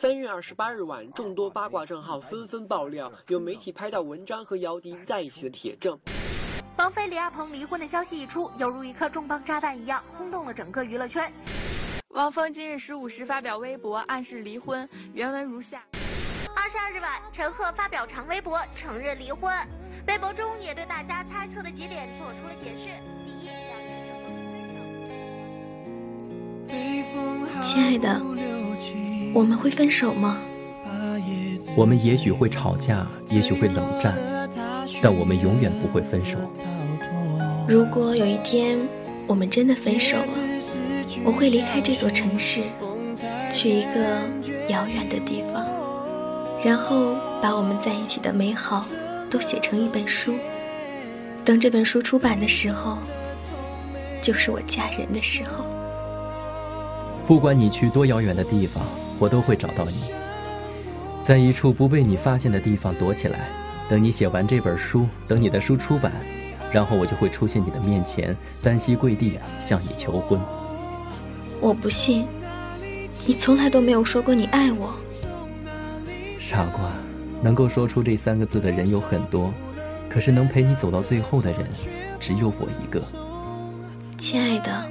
三月二十八日晚，众多八卦账号纷纷爆料，有媒体拍到文章和姚笛在一起的铁证。王菲、李亚鹏离婚的消息一出，犹如一颗重磅炸弹一样，轰动了整个娱乐圈。汪峰今日十五时发表微博暗示离婚，原文如下：二十二日晚，陈赫发表长微博承认离婚，微博中也对大家猜测的几点做出了解释。第一，两人成功亲爱的，我们会分手吗？我们也许会吵架，也许会冷战，但我们永远不会分手。如果有一天我们真的分手了，我会离开这座城市，去一个遥远的地方，然后把我们在一起的美好都写成一本书。等这本书出版的时候，就是我嫁人的时候。不管你去多遥远的地方，我都会找到你，在一处不被你发现的地方躲起来，等你写完这本书，等你的书出版。然后我就会出现你的面前，单膝跪地向你求婚。我不信，你从来都没有说过你爱我。傻瓜，能够说出这三个字的人有很多，可是能陪你走到最后的人只有我一个。亲爱的，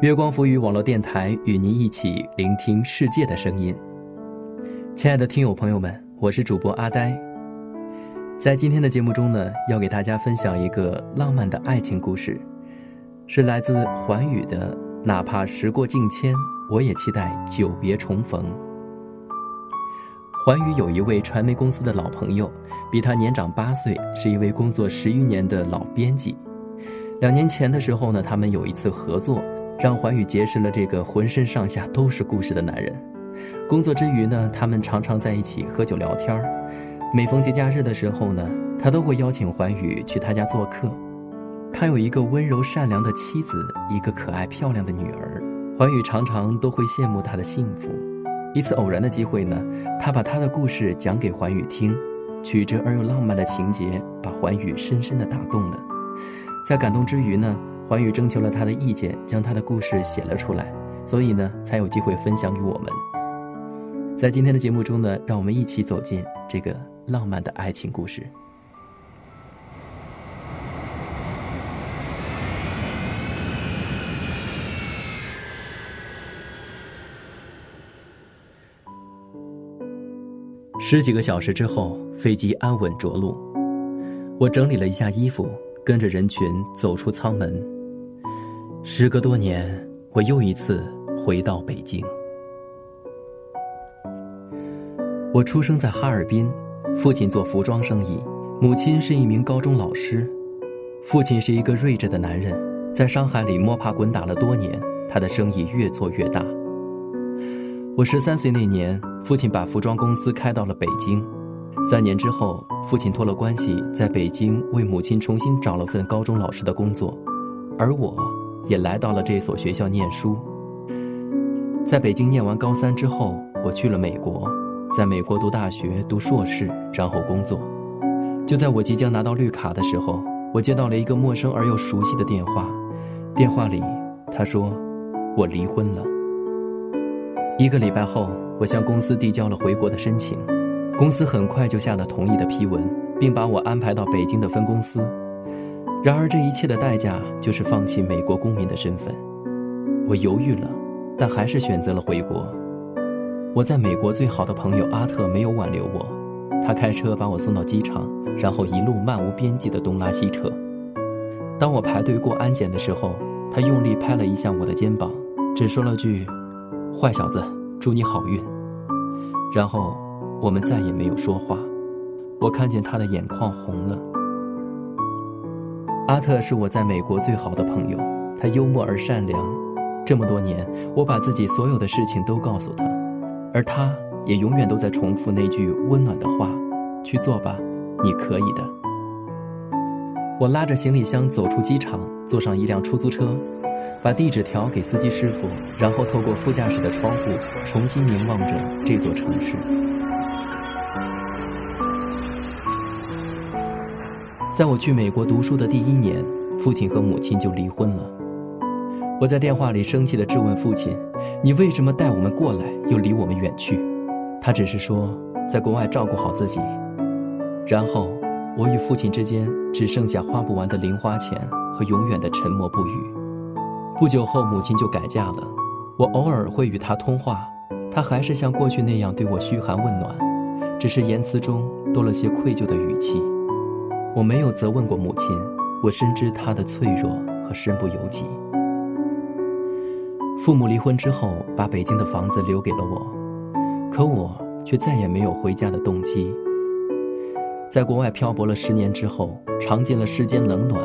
月光浮语网络电台与您一起聆听世界的声音。亲爱的听友朋友们，我是主播阿呆。在今天的节目中呢，要给大家分享一个浪漫的爱情故事，是来自环宇的。哪怕时过境迁，我也期待久别重逢。环宇有一位传媒公司的老朋友，比他年长八岁，是一位工作十余年的老编辑。两年前的时候呢，他们有一次合作，让环宇结识了这个浑身上下都是故事的男人。工作之余呢，他们常常在一起喝酒聊天儿。每逢节假日的时候呢，他都会邀请环宇去他家做客。他有一个温柔善良的妻子，一个可爱漂亮的女儿。环宇常常都会羡慕他的幸福。一次偶然的机会呢，他把他的故事讲给环宇听，曲折而又浪漫的情节把环宇深深的打动了。在感动之余呢，环宇征求了他的意见，将他的故事写了出来，所以呢，才有机会分享给我们。在今天的节目中呢，让我们一起走进这个浪漫的爱情故事。十几个小时之后，飞机安稳着陆，我整理了一下衣服。跟着人群走出舱门。时隔多年，我又一次回到北京。我出生在哈尔滨，父亲做服装生意，母亲是一名高中老师。父亲是一个睿智的男人，在商海里摸爬滚打了多年，他的生意越做越大。我十三岁那年，父亲把服装公司开到了北京。三年之后，父亲托了关系，在北京为母亲重新找了份高中老师的工作，而我，也来到了这所学校念书。在北京念完高三之后，我去了美国，在美国读大学、读硕士，然后工作。就在我即将拿到绿卡的时候，我接到了一个陌生而又熟悉的电话，电话里他说：“我离婚了。”一个礼拜后，我向公司递交了回国的申请。公司很快就下了同意的批文，并把我安排到北京的分公司。然而，这一切的代价就是放弃美国公民的身份。我犹豫了，但还是选择了回国。我在美国最好的朋友阿特没有挽留我，他开车把我送到机场，然后一路漫无边际的东拉西扯。当我排队过安检的时候，他用力拍了一下我的肩膀，只说了句：“坏小子，祝你好运。”然后。我们再也没有说话，我看见他的眼眶红了。阿特是我在美国最好的朋友，他幽默而善良。这么多年，我把自己所有的事情都告诉他，而他也永远都在重复那句温暖的话：“去做吧，你可以的。”我拉着行李箱走出机场，坐上一辆出租车，把地址条给司机师傅，然后透过副驾驶的窗户，重新凝望着这座城市。在我去美国读书的第一年，父亲和母亲就离婚了。我在电话里生气地质问父亲：“你为什么带我们过来，又离我们远去？”他只是说：“在国外照顾好自己。”然后。我与父亲之间只剩下花不完的零花钱和永远的沉默不语。不久后，母亲就改嫁了。我偶尔会与她通话，她还是像过去那样对我嘘寒问暖，只是言辞中多了些愧疚的语气。我没有责问过母亲，我深知她的脆弱和身不由己。父母离婚之后，把北京的房子留给了我，可我却再也没有回家的动机。在国外漂泊了十年之后，尝尽了世间冷暖，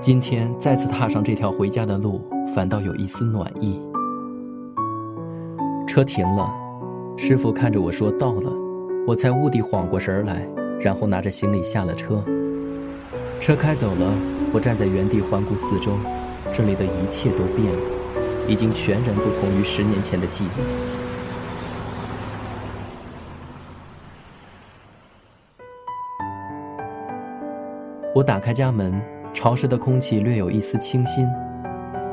今天再次踏上这条回家的路，反倒有一丝暖意。车停了，师傅看着我说：“到了。”我才兀地缓过神来，然后拿着行李下了车。车开走了，我站在原地环顾四周，这里的一切都变了，已经全然不同于十年前的记忆。我打开家门，潮湿的空气略有一丝清新。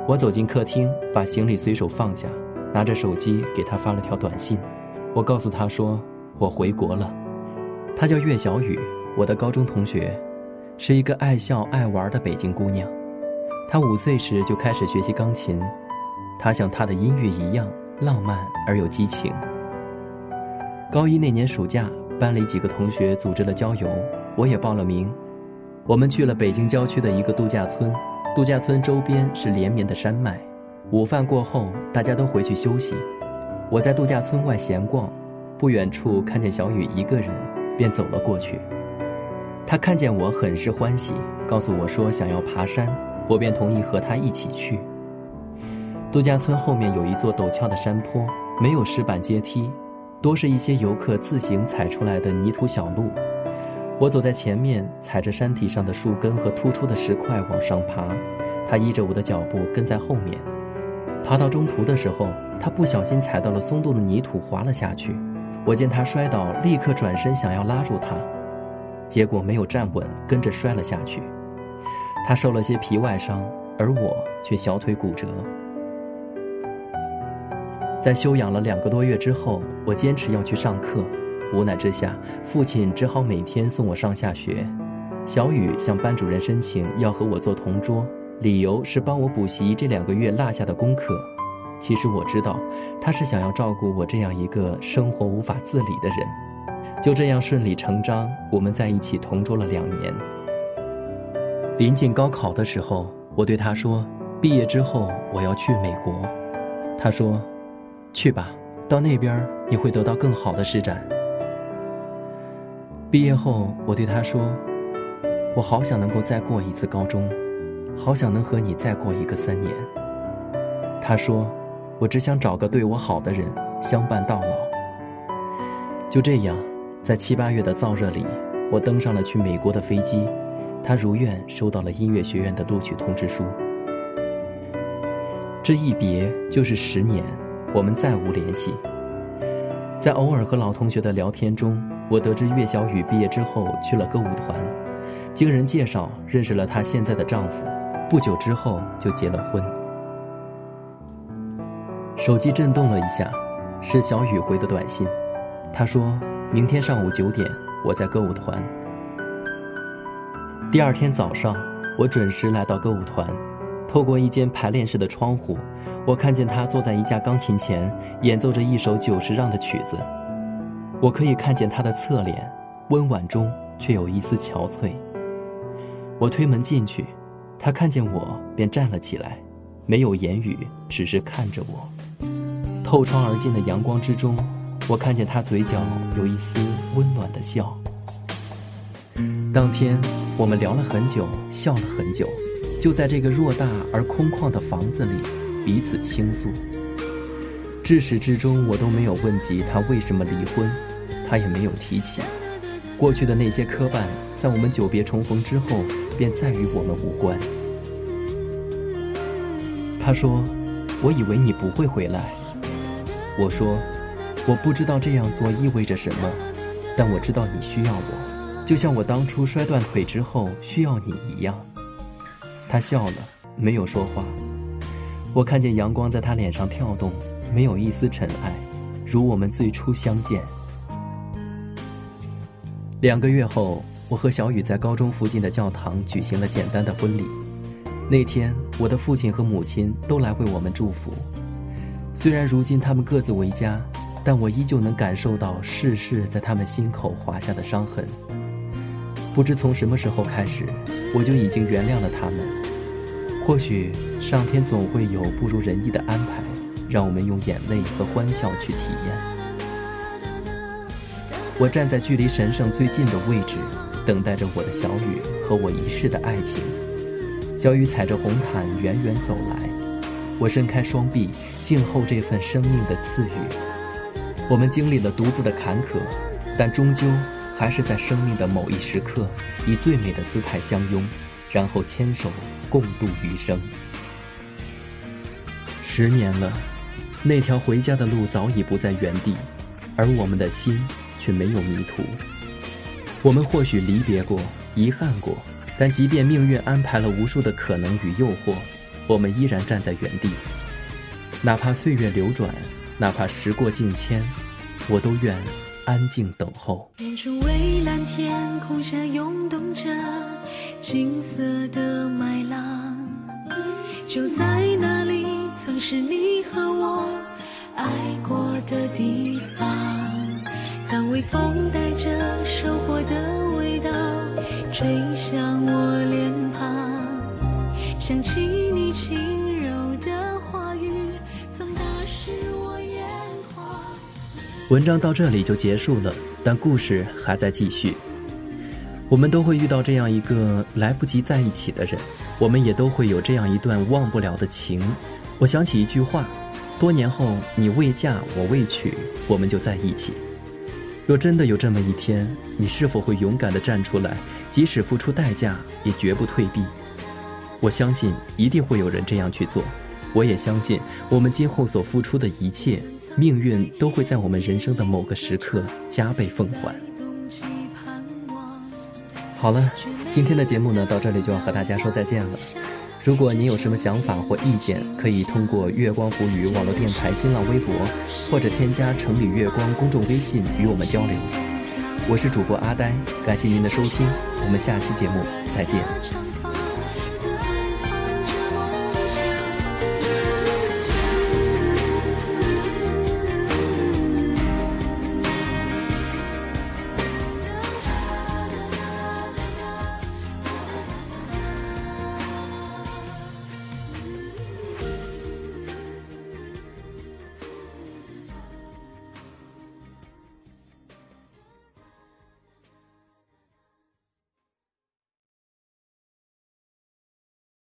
我走进客厅，把行李随手放下，拿着手机给他发了条短信。我告诉他说我回国了。他叫岳小雨，我的高中同学，是一个爱笑爱玩的北京姑娘。她五岁时就开始学习钢琴，她像她的音乐一样浪漫而有激情。高一那年暑假，班里几个同学组织了郊游，我也报了名。我们去了北京郊区的一个度假村，度假村周边是连绵的山脉。午饭过后，大家都回去休息。我在度假村外闲逛，不远处看见小雨一个人，便走了过去。他看见我很是欢喜，告诉我说想要爬山，我便同意和他一起去。度假村后面有一座陡峭的山坡，没有石板阶梯，多是一些游客自行踩出来的泥土小路。我走在前面，踩着山体上的树根和突出的石块往上爬，他依着我的脚步跟在后面。爬到中途的时候，他不小心踩到了松动的泥土，滑了下去。我见他摔倒，立刻转身想要拉住他，结果没有站稳，跟着摔了下去。他受了些皮外伤，而我却小腿骨折。在休养了两个多月之后，我坚持要去上课。无奈之下，父亲只好每天送我上下学。小雨向班主任申请要和我做同桌，理由是帮我补习这两个月落下的功课。其实我知道，他是想要照顾我这样一个生活无法自理的人。就这样顺理成章，我们在一起同桌了两年。临近高考的时候，我对他说：“毕业之后我要去美国。”他说：“去吧，到那边你会得到更好的施展。”毕业后，我对他说：“我好想能够再过一次高中，好想能和你再过一个三年。”他说：“我只想找个对我好的人相伴到老。”就这样，在七八月的燥热里，我登上了去美国的飞机。他如愿收到了音乐学院的录取通知书。这一别就是十年，我们再无联系。在偶尔和老同学的聊天中。我得知岳小雨毕业之后去了歌舞团，经人介绍认识了她现在的丈夫，不久之后就结了婚。手机震动了一下，是小雨回的短信，她说明天上午九点我在歌舞团。第二天早上，我准时来到歌舞团，透过一间排练室的窗户，我看见他坐在一架钢琴前演奏着一首久石让的曲子。我可以看见他的侧脸，温婉中却有一丝憔悴。我推门进去，他看见我便站了起来，没有言语，只是看着我。透窗而进的阳光之中，我看见他嘴角有一丝温暖的笑。当天我们聊了很久，笑了很久，就在这个偌大而空旷的房子里，彼此倾诉。至始至终，我都没有问及他为什么离婚，他也没有提起。过去的那些磕绊，在我们久别重逢之后，便再与我们无关。他说：“我以为你不会回来。”我说：“我不知道这样做意味着什么，但我知道你需要我，就像我当初摔断腿之后需要你一样。”他笑了，没有说话。我看见阳光在他脸上跳动，没有一丝尘埃，如我们最初相见。两个月后，我和小雨在高中附近的教堂举行了简单的婚礼。那天，我的父亲和母亲都来为我们祝福。虽然如今他们各自为家，但我依旧能感受到世事在他们心口划下的伤痕。不知从什么时候开始，我就已经原谅了他们。或许上天总会有不如人意的安排，让我们用眼泪和欢笑去体验。我站在距离神圣最近的位置，等待着我的小雨和我一世的爱情。小雨踩着红毯远远走来，我伸开双臂，静候这份生命的赐予。我们经历了独自的坎坷，但终究还是在生命的某一时刻，以最美的姿态相拥，然后牵手共度余生。十年了，那条回家的路早已不在原地，而我们的心却没有迷途。我们或许离别过，遗憾过。但即便命运安排了无数的可能与诱惑，我们依然站在原地。哪怕岁月流转，哪怕时过境迁，我都愿安静等候。远处蔚蓝天空下涌动着金色的麦浪，就在那里，文章到这里就结束了，但故事还在继续。我们都会遇到这样一个来不及在一起的人，我们也都会有这样一段忘不了的情。我想起一句话：多年后，你未嫁，我未娶，我们就在一起。若真的有这么一天，你是否会勇敢地站出来，即使付出代价，也绝不退避？我相信一定会有人这样去做。我也相信，我们今后所付出的一切，命运都会在我们人生的某个时刻加倍奉还。好了，今天的节目呢，到这里就要和大家说再见了。如果您有什么想法或意见，可以通过月光浮语网络电台新浪微博，或者添加城里月光公众微信与我们交流。我是主播阿呆，感谢您的收听，我们下期节目再见。